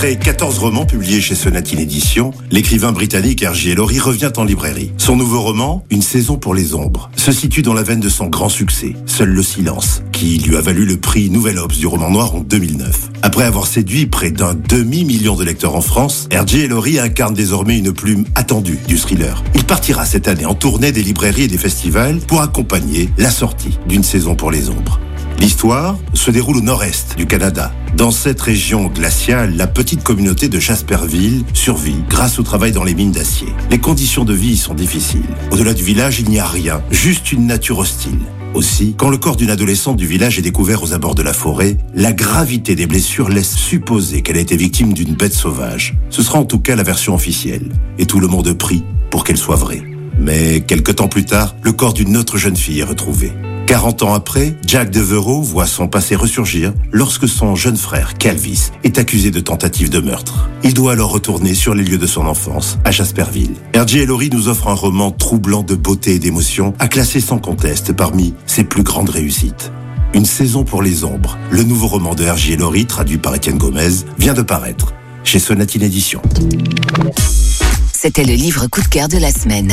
Après 14 romans publiés chez Sonatine Éditions, l'écrivain britannique R.J. Ellory revient en librairie. Son nouveau roman, Une saison pour les ombres, se situe dans la veine de son grand succès, Seul le silence, qui lui a valu le prix Nouvel Obs du roman noir en 2009. Après avoir séduit près d'un demi-million de lecteurs en France, R.J. Ellory incarne désormais une plume attendue du thriller. Il partira cette année en tournée des librairies et des festivals pour accompagner la sortie d'une saison pour les ombres. L'histoire se déroule au nord-est du Canada. Dans cette région glaciale, la petite communauté de Jasperville survit grâce au travail dans les mines d'acier. Les conditions de vie sont difficiles. Au-delà du village, il n'y a rien, juste une nature hostile. Aussi, quand le corps d'une adolescente du village est découvert aux abords de la forêt, la gravité des blessures laisse supposer qu'elle a été victime d'une bête sauvage. Ce sera en tout cas la version officielle. Et tout le monde prie pour qu'elle soit vraie. Mais quelque temps plus tard, le corps d'une autre jeune fille est retrouvé. 40 ans après, Jack Devereaux voit son passé ressurgir lorsque son jeune frère, Calvis, est accusé de tentative de meurtre. Il doit alors retourner sur les lieux de son enfance, à Jasperville. R.J. Ellory nous offre un roman troublant de beauté et d'émotion, à classer sans conteste parmi ses plus grandes réussites. Une saison pour les ombres, le nouveau roman de R.J. Ellory, traduit par Étienne Gomez, vient de paraître chez Sonatine Éditions. C'était le livre coup de cœur de la semaine.